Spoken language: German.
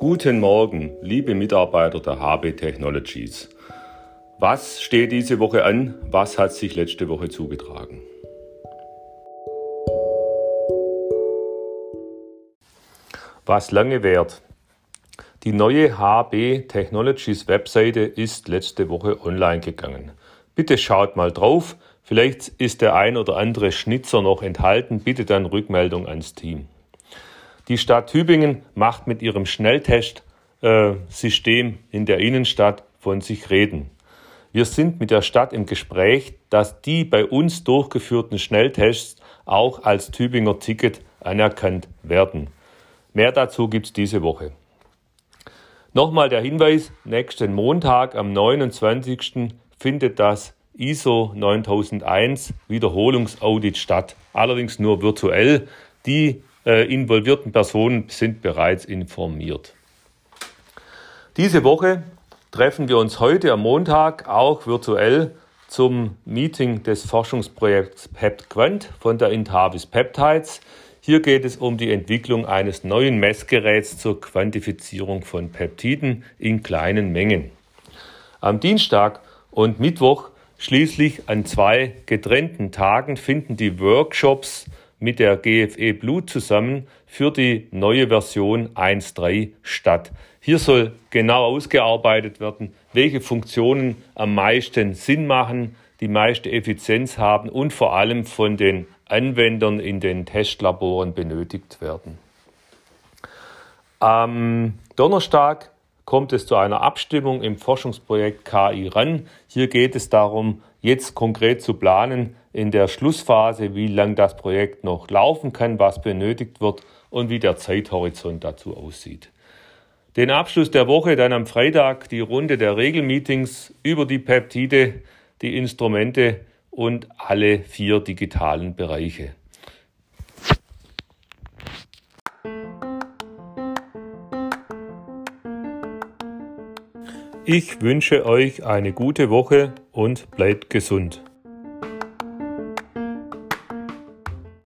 Guten Morgen, liebe Mitarbeiter der HB Technologies. Was steht diese Woche an? Was hat sich letzte Woche zugetragen? Was lange währt. Die neue HB Technologies Webseite ist letzte Woche online gegangen. Bitte schaut mal drauf. Vielleicht ist der ein oder andere Schnitzer noch enthalten. Bitte dann Rückmeldung ans Team. Die Stadt Tübingen macht mit ihrem Schnelltestsystem äh, in der Innenstadt von sich reden. Wir sind mit der Stadt im Gespräch, dass die bei uns durchgeführten Schnelltests auch als Tübinger Ticket anerkannt werden. Mehr dazu gibt es diese Woche. Nochmal der Hinweis, nächsten Montag am 29. findet das ISO 9001 Wiederholungsaudit statt, allerdings nur virtuell. Die involvierten Personen sind bereits informiert. Diese Woche treffen wir uns heute am Montag auch virtuell zum Meeting des Forschungsprojekts PeptQuant von der Intavis Peptides. Hier geht es um die Entwicklung eines neuen Messgeräts zur Quantifizierung von Peptiden in kleinen Mengen. Am Dienstag und Mittwoch schließlich an zwei getrennten Tagen finden die Workshops mit der GFE Blut zusammen für die neue Version 1.3 statt. Hier soll genau ausgearbeitet werden, welche Funktionen am meisten Sinn machen, die meiste Effizienz haben und vor allem von den Anwendern in den Testlaboren benötigt werden. Am Donnerstag kommt es zu einer Abstimmung im Forschungsprojekt KI RAN. Hier geht es darum, jetzt konkret zu planen in der Schlussphase, wie lang das Projekt noch laufen kann, was benötigt wird und wie der Zeithorizont dazu aussieht. Den Abschluss der Woche dann am Freitag die Runde der Regelmeetings über die Peptide, die Instrumente und alle vier digitalen Bereiche. Ich wünsche euch eine gute Woche und bleibt gesund.